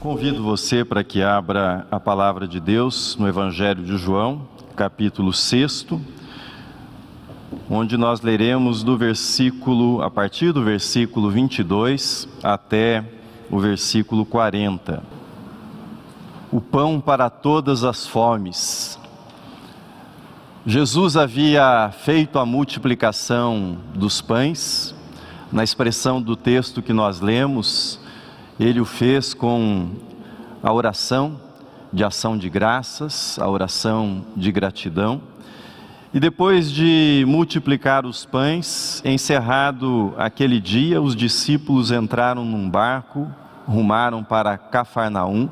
Convido você para que abra a palavra de Deus no Evangelho de João, capítulo 6, onde nós leremos do versículo, a partir do versículo 22 até o versículo 40. O pão para todas as fomes. Jesus havia feito a multiplicação dos pães, na expressão do texto que nós lemos, ele o fez com a oração de ação de graças, a oração de gratidão. E depois de multiplicar os pães, encerrado aquele dia, os discípulos entraram num barco, rumaram para Cafarnaum,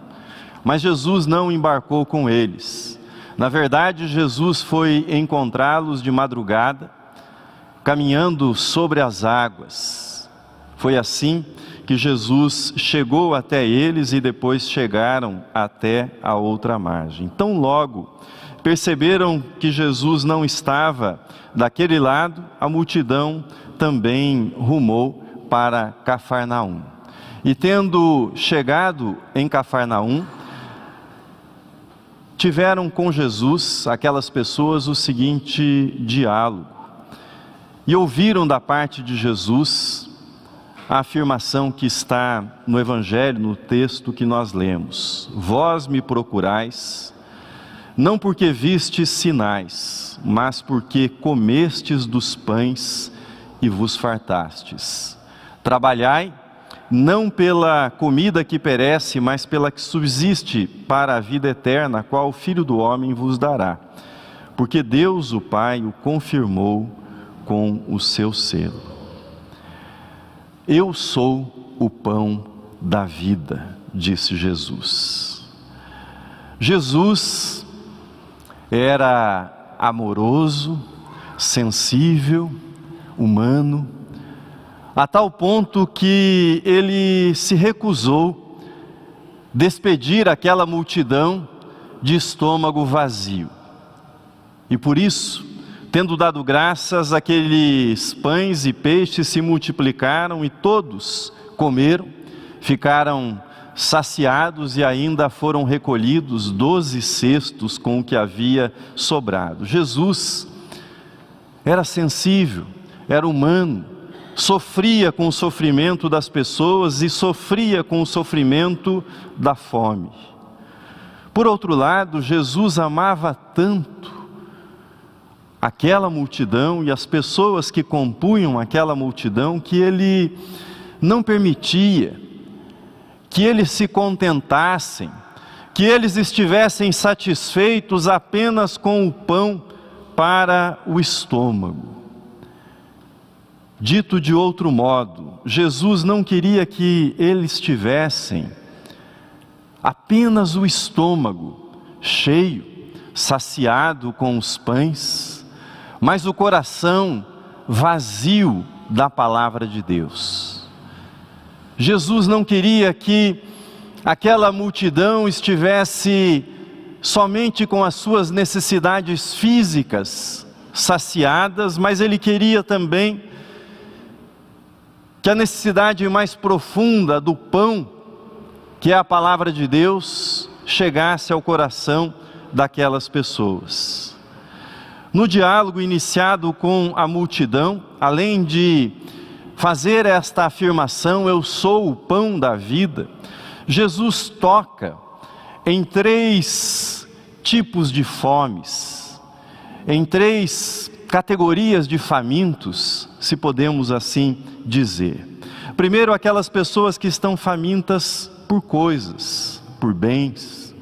mas Jesus não embarcou com eles. Na verdade, Jesus foi encontrá-los de madrugada, caminhando sobre as águas. Foi assim que Jesus chegou até eles e depois chegaram até a outra margem. Tão logo perceberam que Jesus não estava daquele lado, a multidão também rumou para Cafarnaum. E tendo chegado em Cafarnaum, tiveram com Jesus, aquelas pessoas, o seguinte diálogo. E ouviram da parte de Jesus a afirmação que está no Evangelho, no texto que nós lemos: Vós me procurais, não porque vistes sinais, mas porque comestes dos pães e vos fartastes. Trabalhai, não pela comida que perece, mas pela que subsiste para a vida eterna, qual o Filho do Homem vos dará. Porque Deus, o Pai, o confirmou com o seu selo. Eu sou o pão da vida, disse Jesus. Jesus era amoroso, sensível, humano, a tal ponto que ele se recusou despedir aquela multidão de estômago vazio. E por isso, Tendo dado graças, aqueles pães e peixes se multiplicaram e todos comeram, ficaram saciados e ainda foram recolhidos doze cestos com o que havia sobrado. Jesus era sensível, era humano, sofria com o sofrimento das pessoas e sofria com o sofrimento da fome. Por outro lado, Jesus amava tanto aquela multidão e as pessoas que compunham aquela multidão que ele não permitia que eles se contentassem, que eles estivessem satisfeitos apenas com o pão para o estômago. Dito de outro modo, Jesus não queria que eles tivessem apenas o estômago cheio, saciado com os pães, mas o coração vazio da palavra de Deus. Jesus não queria que aquela multidão estivesse somente com as suas necessidades físicas saciadas, mas ele queria também que a necessidade mais profunda do pão, que é a palavra de Deus, chegasse ao coração daquelas pessoas. No diálogo iniciado com a multidão, além de fazer esta afirmação, eu sou o pão da vida, Jesus toca em três tipos de fomes, em três categorias de famintos, se podemos assim dizer. Primeiro, aquelas pessoas que estão famintas por coisas, por bens,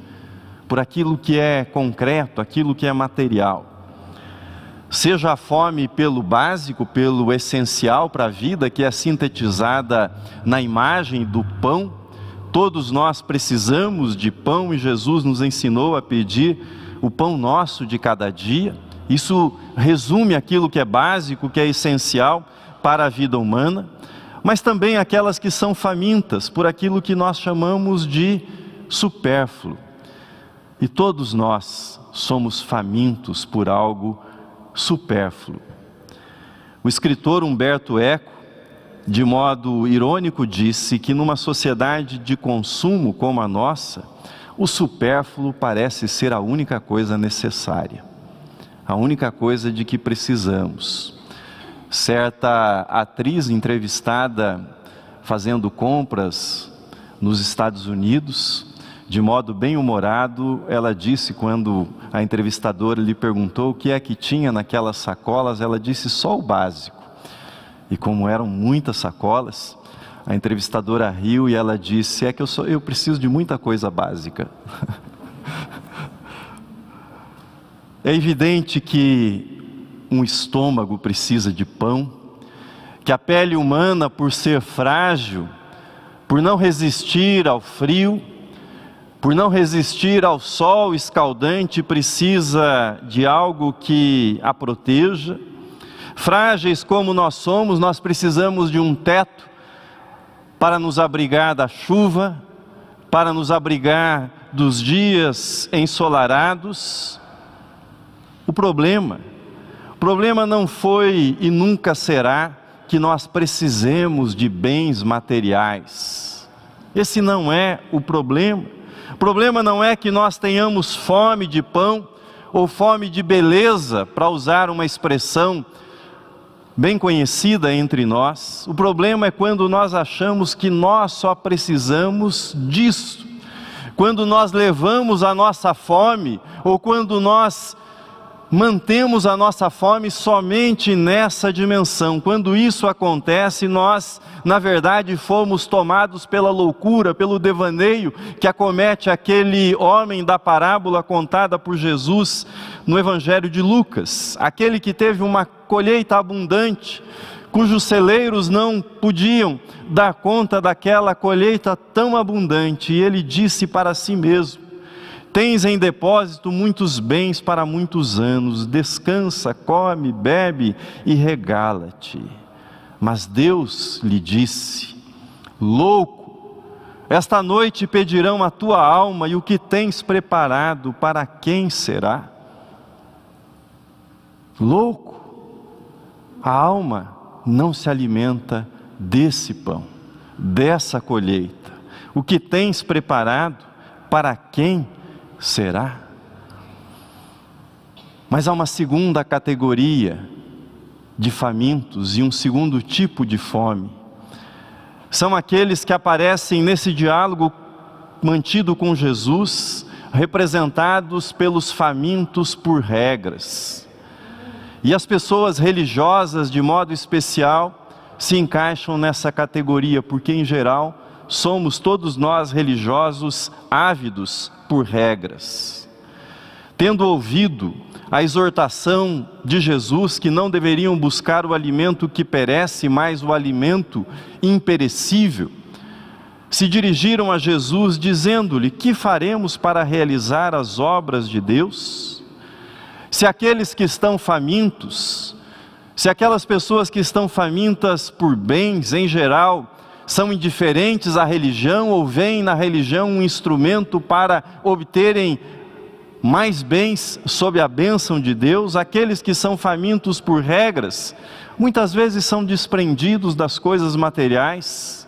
por aquilo que é concreto, aquilo que é material seja a fome pelo básico, pelo essencial para a vida, que é sintetizada na imagem do pão. Todos nós precisamos de pão e Jesus nos ensinou a pedir o pão nosso de cada dia. Isso resume aquilo que é básico, que é essencial para a vida humana, mas também aquelas que são famintas por aquilo que nós chamamos de supérfluo. E todos nós somos famintos por algo supérfluo. O escritor Humberto Eco de modo irônico, disse que numa sociedade de consumo como a nossa, o supérfluo parece ser a única coisa necessária, a única coisa de que precisamos. Certa atriz entrevistada fazendo compras nos Estados Unidos, de modo bem humorado, ela disse quando a entrevistadora lhe perguntou o que é que tinha naquelas sacolas, ela disse só o básico. E como eram muitas sacolas, a entrevistadora riu e ela disse: "É que eu sou, eu preciso de muita coisa básica". é evidente que um estômago precisa de pão, que a pele humana, por ser frágil, por não resistir ao frio, por não resistir ao sol escaldante, precisa de algo que a proteja. Frágeis como nós somos, nós precisamos de um teto para nos abrigar da chuva, para nos abrigar dos dias ensolarados. O problema, o problema não foi e nunca será que nós precisemos de bens materiais. Esse não é o problema. O problema não é que nós tenhamos fome de pão ou fome de beleza, para usar uma expressão bem conhecida entre nós. O problema é quando nós achamos que nós só precisamos disso. Quando nós levamos a nossa fome, ou quando nós mantemos a nossa fome somente nessa dimensão. Quando isso acontece, nós, na verdade, fomos tomados pela loucura, pelo devaneio que acomete aquele homem da parábola contada por Jesus no Evangelho de Lucas, aquele que teve uma colheita abundante, cujos celeiros não podiam dar conta daquela colheita tão abundante, e ele disse para si mesmo: Tens em depósito muitos bens para muitos anos, descansa, come, bebe e regala-te. Mas Deus lhe disse: Louco, esta noite pedirão a tua alma e o que tens preparado, para quem será? Louco, a alma não se alimenta desse pão, dessa colheita. O que tens preparado, para quem Será? Mas há uma segunda categoria de famintos e um segundo tipo de fome. São aqueles que aparecem nesse diálogo mantido com Jesus, representados pelos famintos por regras. E as pessoas religiosas, de modo especial, se encaixam nessa categoria, porque em geral somos todos nós religiosos ávidos por regras. Tendo ouvido a exortação de Jesus que não deveriam buscar o alimento que perece, mas o alimento imperecível, se dirigiram a Jesus dizendo-lhe: Que faremos para realizar as obras de Deus? Se aqueles que estão famintos, se aquelas pessoas que estão famintas por bens em geral, são indiferentes à religião ou veem na religião um instrumento para obterem mais bens sob a bênção de Deus, aqueles que são famintos por regras, muitas vezes são desprendidos das coisas materiais,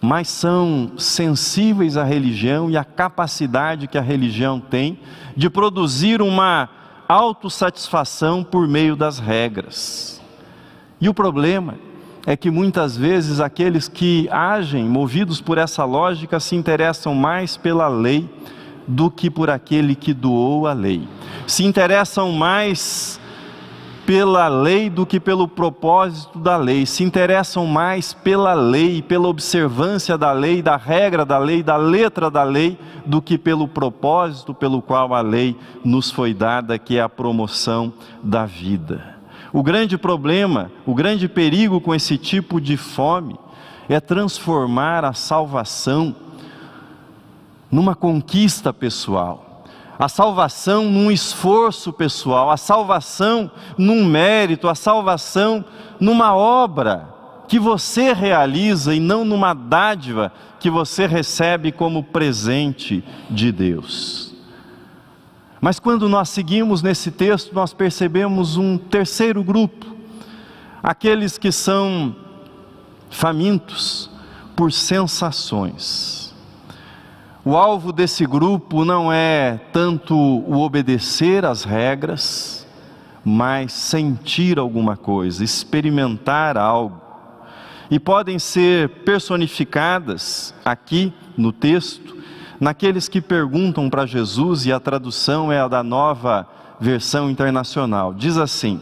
mas são sensíveis à religião e à capacidade que a religião tem de produzir uma autossatisfação por meio das regras. E o problema é que muitas vezes aqueles que agem movidos por essa lógica se interessam mais pela lei do que por aquele que doou a lei. Se interessam mais pela lei do que pelo propósito da lei, se interessam mais pela lei, pela observância da lei, da regra da lei, da letra da lei, do que pelo propósito pelo qual a lei nos foi dada, que é a promoção da vida. O grande problema, o grande perigo com esse tipo de fome é transformar a salvação numa conquista pessoal, a salvação num esforço pessoal, a salvação num mérito, a salvação numa obra que você realiza e não numa dádiva que você recebe como presente de Deus. Mas quando nós seguimos nesse texto, nós percebemos um terceiro grupo, aqueles que são famintos por sensações. O alvo desse grupo não é tanto o obedecer às regras, mas sentir alguma coisa, experimentar algo. E podem ser personificadas aqui no texto, naqueles que perguntam para Jesus, e a tradução é a da nova versão internacional. Diz assim: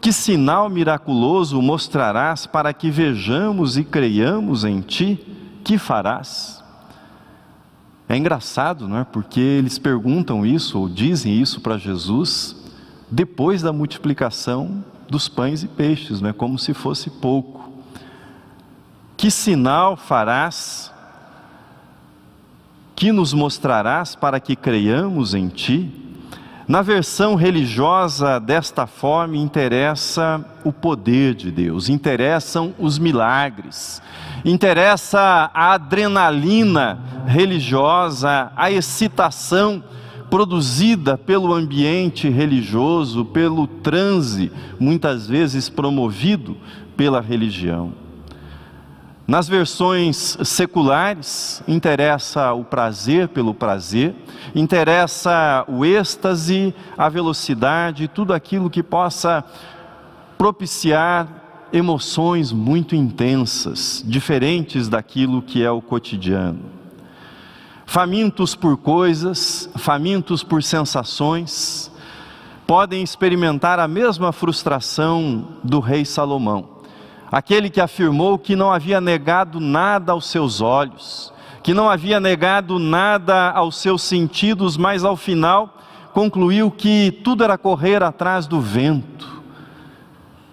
Que sinal miraculoso mostrarás para que vejamos e creiamos em ti? Que farás? É engraçado, não é? Porque eles perguntam isso ou dizem isso para Jesus depois da multiplicação dos pães e peixes, não é como se fosse pouco. Que sinal farás? Que nos mostrarás para que creiamos em ti? Na versão religiosa desta forma, interessa o poder de Deus, interessam os milagres, interessa a adrenalina religiosa, a excitação produzida pelo ambiente religioso, pelo transe, muitas vezes promovido pela religião. Nas versões seculares, interessa o prazer pelo prazer, interessa o êxtase, a velocidade, tudo aquilo que possa propiciar emoções muito intensas, diferentes daquilo que é o cotidiano. Famintos por coisas, famintos por sensações, podem experimentar a mesma frustração do rei Salomão aquele que afirmou que não havia negado nada aos seus olhos, que não havia negado nada aos seus sentidos, mas ao final concluiu que tudo era correr atrás do vento,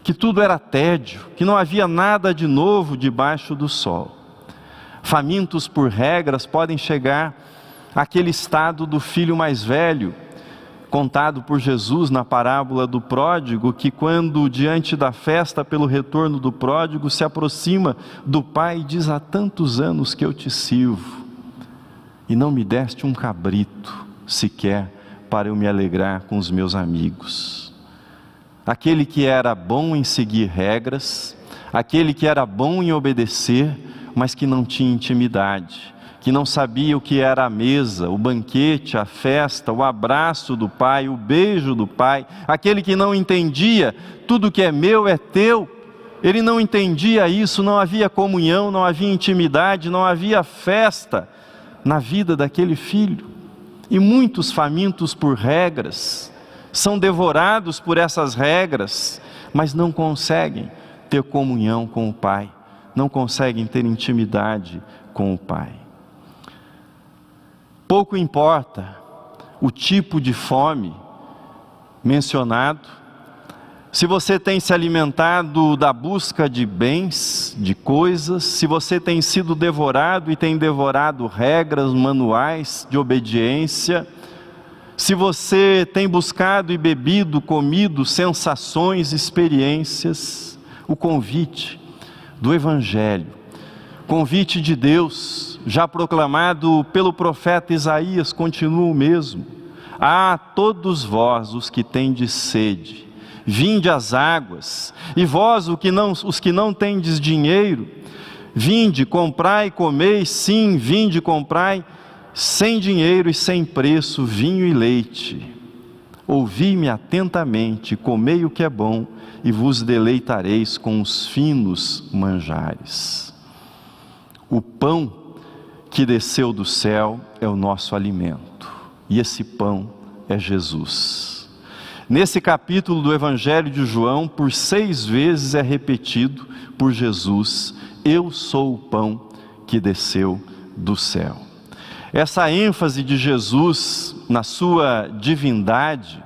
que tudo era tédio, que não havia nada de novo debaixo do sol. Famintos por regras podem chegar àquele estado do filho mais velho, contado por Jesus na parábola do pródigo, que quando diante da festa pelo retorno do pródigo se aproxima do pai e diz: Há tantos anos que eu te sirvo e não me deste um cabrito sequer para eu me alegrar com os meus amigos. Aquele que era bom em seguir regras, aquele que era bom em obedecer, mas que não tinha intimidade que não sabia o que era a mesa, o banquete, a festa, o abraço do pai, o beijo do pai, aquele que não entendia tudo que é meu é teu. Ele não entendia isso, não havia comunhão, não havia intimidade, não havia festa na vida daquele filho. E muitos famintos por regras são devorados por essas regras, mas não conseguem ter comunhão com o Pai, não conseguem ter intimidade com o Pai. Pouco importa o tipo de fome mencionado, se você tem se alimentado da busca de bens, de coisas, se você tem sido devorado e tem devorado regras, manuais de obediência, se você tem buscado e bebido, comido sensações, experiências, o convite do Evangelho, convite de Deus já proclamado pelo profeta Isaías, continua o mesmo. Ah, todos vós os que tendes sede, vinde às águas, e vós os que não, os que não tendes dinheiro, vinde, comprai comei, sim, vinde, comprai, sem dinheiro e sem preço, vinho e leite. Ouvi-me atentamente, comei o que é bom, e vos deleitareis com os finos manjares. O pão que desceu do céu é o nosso alimento, e esse pão é Jesus. Nesse capítulo do Evangelho de João, por seis vezes é repetido por Jesus: Eu sou o pão que desceu do céu. Essa ênfase de Jesus na sua divindade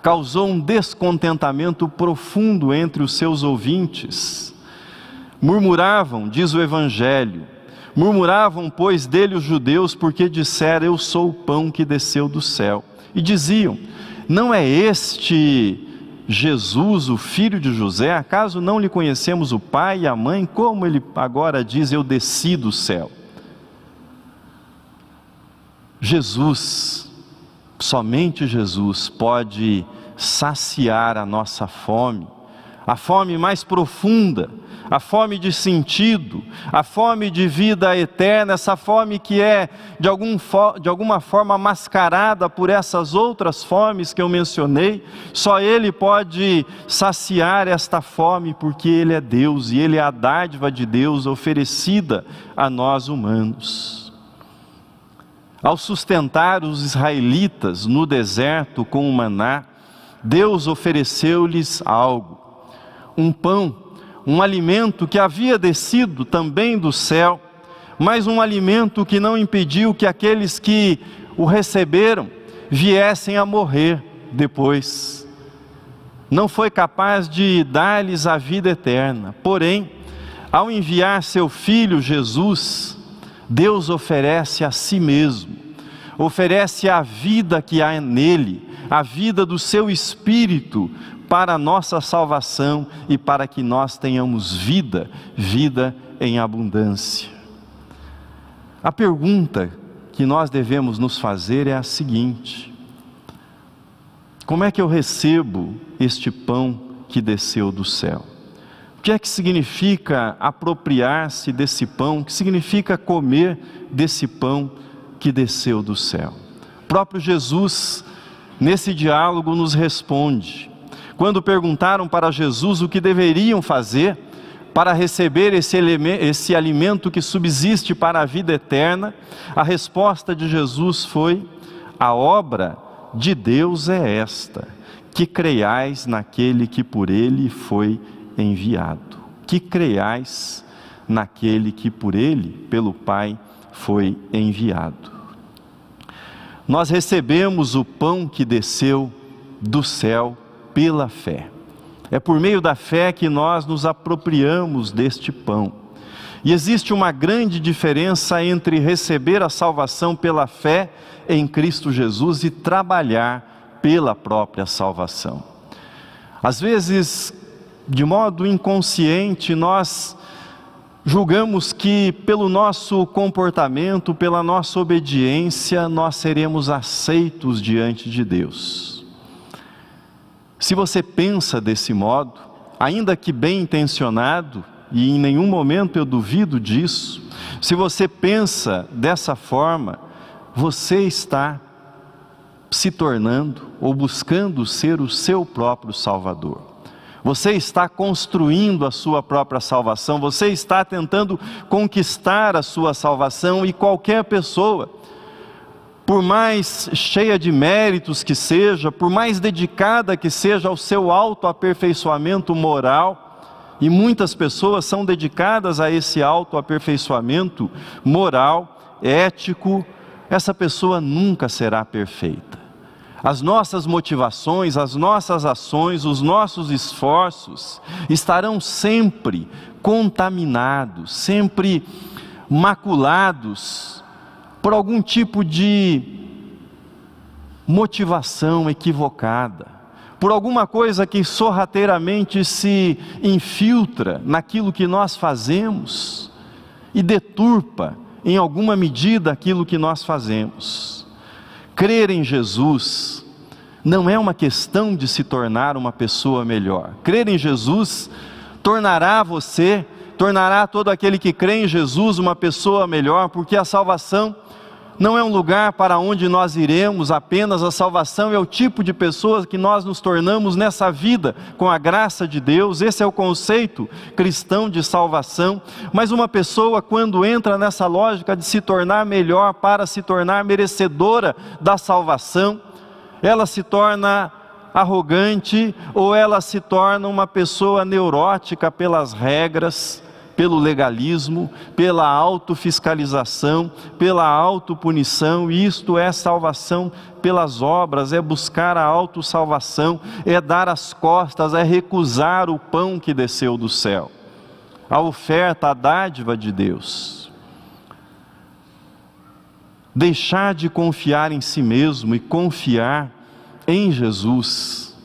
causou um descontentamento profundo entre os seus ouvintes. Murmuravam, diz o Evangelho, Murmuravam, pois, dele os judeus, porque disseram: Eu sou o pão que desceu do céu. E diziam: Não é este Jesus, o filho de José? Acaso não lhe conhecemos o pai e a mãe? Como ele agora diz: Eu desci do céu? Jesus, somente Jesus pode saciar a nossa fome a fome mais profunda, a fome de sentido, a fome de vida eterna, essa fome que é de, algum, de alguma forma mascarada por essas outras fomes que eu mencionei, só Ele pode saciar esta fome, porque Ele é Deus e Ele é a dádiva de Deus oferecida a nós humanos. Ao sustentar os israelitas no deserto com o maná, Deus ofereceu-lhes algo, um pão um alimento que havia descido também do céu, mas um alimento que não impediu que aqueles que o receberam viessem a morrer depois. Não foi capaz de dar-lhes a vida eterna, porém, ao enviar seu filho Jesus, Deus oferece a si mesmo, oferece a vida que há nele, a vida do seu espírito, para a nossa salvação e para que nós tenhamos vida, vida em abundância. A pergunta que nós devemos nos fazer é a seguinte: como é que eu recebo este pão que desceu do céu? O que é que significa apropriar-se desse pão? O que significa comer desse pão que desceu do céu? O próprio Jesus, nesse diálogo, nos responde: quando perguntaram para Jesus o que deveriam fazer para receber esse, esse alimento que subsiste para a vida eterna, a resposta de Jesus foi: A obra de Deus é esta, que creiais naquele que por ele foi enviado. Que creiais naquele que por ele, pelo Pai, foi enviado. Nós recebemos o pão que desceu do céu pela fé. É por meio da fé que nós nos apropriamos deste pão. E existe uma grande diferença entre receber a salvação pela fé em Cristo Jesus e trabalhar pela própria salvação. Às vezes, de modo inconsciente, nós julgamos que pelo nosso comportamento, pela nossa obediência, nós seremos aceitos diante de Deus. Se você pensa desse modo, ainda que bem intencionado, e em nenhum momento eu duvido disso, se você pensa dessa forma, você está se tornando ou buscando ser o seu próprio Salvador. Você está construindo a sua própria salvação, você está tentando conquistar a sua salvação e qualquer pessoa por mais cheia de méritos que seja, por mais dedicada que seja ao seu autoaperfeiçoamento moral, e muitas pessoas são dedicadas a esse autoaperfeiçoamento moral, ético, essa pessoa nunca será perfeita. As nossas motivações, as nossas ações, os nossos esforços estarão sempre contaminados, sempre maculados por algum tipo de motivação equivocada, por alguma coisa que sorrateiramente se infiltra naquilo que nós fazemos e deturpa em alguma medida aquilo que nós fazemos. Crer em Jesus não é uma questão de se tornar uma pessoa melhor. Crer em Jesus tornará você, tornará todo aquele que crê em Jesus uma pessoa melhor, porque a salvação não é um lugar para onde nós iremos apenas, a salvação é o tipo de pessoas que nós nos tornamos nessa vida com a graça de Deus, esse é o conceito cristão de salvação. Mas uma pessoa, quando entra nessa lógica de se tornar melhor para se tornar merecedora da salvação, ela se torna arrogante ou ela se torna uma pessoa neurótica pelas regras pelo legalismo, pela autofiscalização, pela autopunição, isto é salvação pelas obras, é buscar a autossalvação, é dar as costas, é recusar o pão que desceu do céu, a oferta, a dádiva de Deus. Deixar de confiar em si mesmo e confiar em Jesus,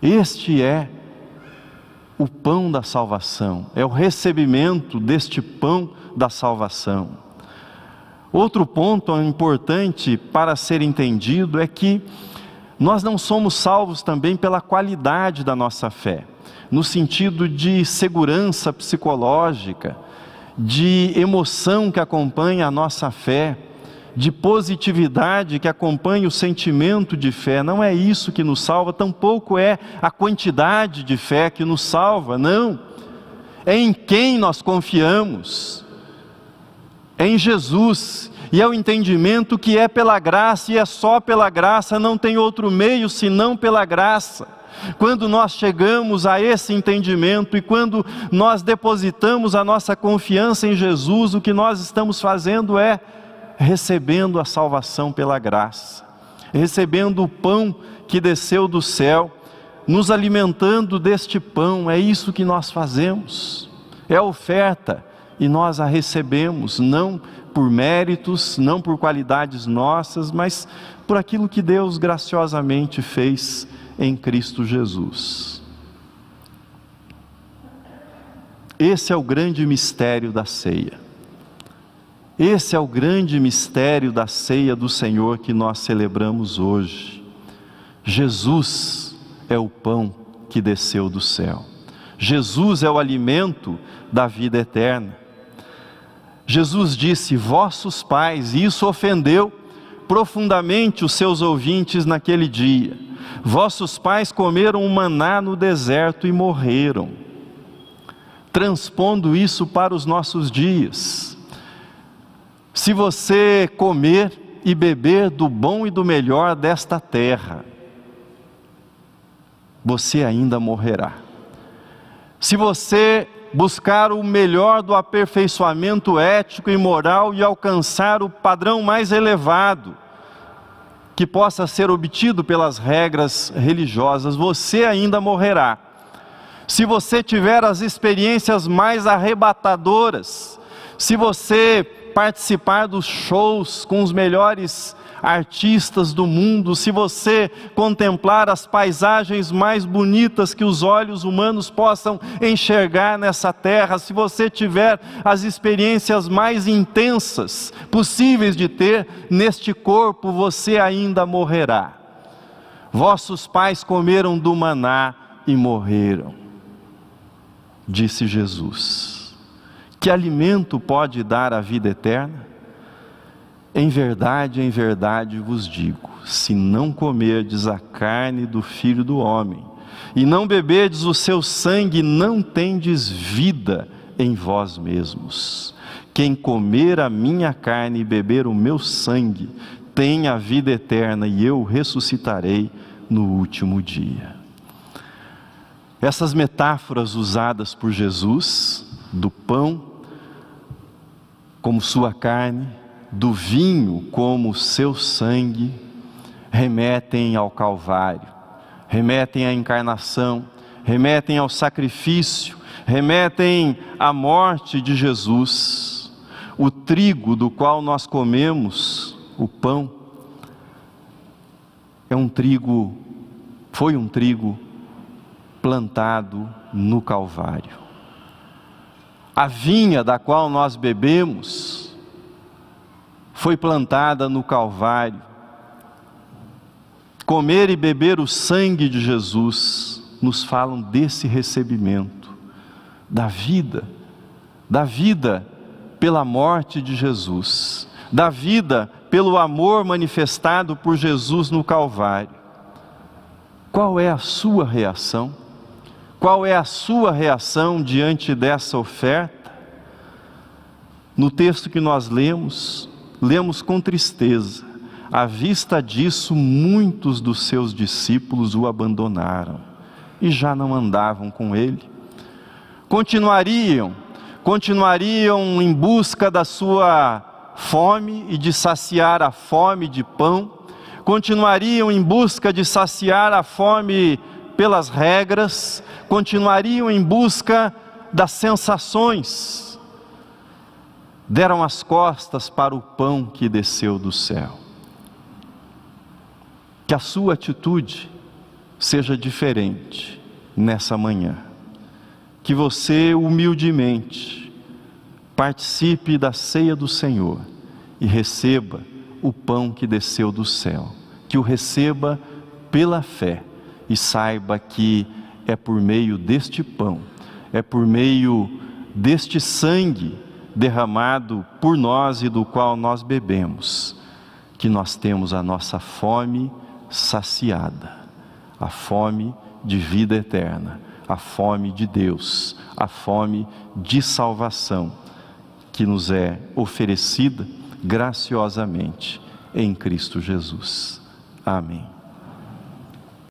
este é o pão da salvação, é o recebimento deste pão da salvação. Outro ponto importante para ser entendido é que nós não somos salvos também pela qualidade da nossa fé, no sentido de segurança psicológica, de emoção que acompanha a nossa fé, de positividade que acompanha o sentimento de fé. Não é isso que nos salva, tampouco é a quantidade de fé que nos salva, não. É em quem nós confiamos, é em Jesus, e é o entendimento que é pela graça e é só pela graça, não tem outro meio senão pela graça. Quando nós chegamos a esse entendimento e quando nós depositamos a nossa confiança em Jesus, o que nós estamos fazendo é recebendo a salvação pela graça, recebendo o pão que desceu do céu, nos alimentando deste pão, é isso que nós fazemos, é oferta e nós a recebemos, não por méritos, não por qualidades nossas, mas por aquilo que Deus graciosamente fez em Cristo Jesus. Esse é o grande mistério da ceia. Esse é o grande mistério da ceia do Senhor que nós celebramos hoje. Jesus é o pão que desceu do céu. Jesus é o alimento da vida eterna. Jesus disse: Vossos pais, e isso ofendeu profundamente os seus ouvintes naquele dia. Vossos pais comeram o maná no deserto e morreram. Transpondo isso para os nossos dias. Se você comer e beber do bom e do melhor desta terra, você ainda morrerá. Se você buscar o melhor do aperfeiçoamento ético e moral e alcançar o padrão mais elevado que possa ser obtido pelas regras religiosas, você ainda morrerá. Se você tiver as experiências mais arrebatadoras, se você participar dos shows com os melhores artistas do mundo, se você contemplar as paisagens mais bonitas que os olhos humanos possam enxergar nessa terra, se você tiver as experiências mais intensas possíveis de ter neste corpo, você ainda morrerá. Vossos pais comeram do maná e morreram, disse Jesus. Que alimento pode dar a vida eterna? Em verdade, em verdade vos digo: se não comerdes a carne do filho do homem, e não beberdes o seu sangue, não tendes vida em vós mesmos. Quem comer a minha carne e beber o meu sangue, tem a vida eterna, e eu ressuscitarei no último dia. Essas metáforas usadas por Jesus, do pão como sua carne, do vinho como seu sangue, remetem ao Calvário, remetem à encarnação, remetem ao sacrifício, remetem à morte de Jesus. O trigo do qual nós comemos o pão é um trigo, foi um trigo plantado no Calvário. A vinha da qual nós bebemos foi plantada no Calvário. Comer e beber o sangue de Jesus nos falam desse recebimento, da vida, da vida pela morte de Jesus, da vida pelo amor manifestado por Jesus no Calvário. Qual é a sua reação? Qual é a sua reação diante dessa oferta? No texto que nós lemos, lemos com tristeza. À vista disso, muitos dos seus discípulos o abandonaram e já não andavam com ele. Continuariam, continuariam em busca da sua fome e de saciar a fome de pão, continuariam em busca de saciar a fome pelas regras, continuariam em busca das sensações, deram as costas para o pão que desceu do céu. Que a sua atitude seja diferente nessa manhã. Que você humildemente participe da ceia do Senhor e receba o pão que desceu do céu. Que o receba pela fé e saiba que é por meio deste pão, é por meio deste sangue derramado por nós e do qual nós bebemos, que nós temos a nossa fome saciada, a fome de vida eterna, a fome de Deus, a fome de salvação que nos é oferecida graciosamente em Cristo Jesus. Amém.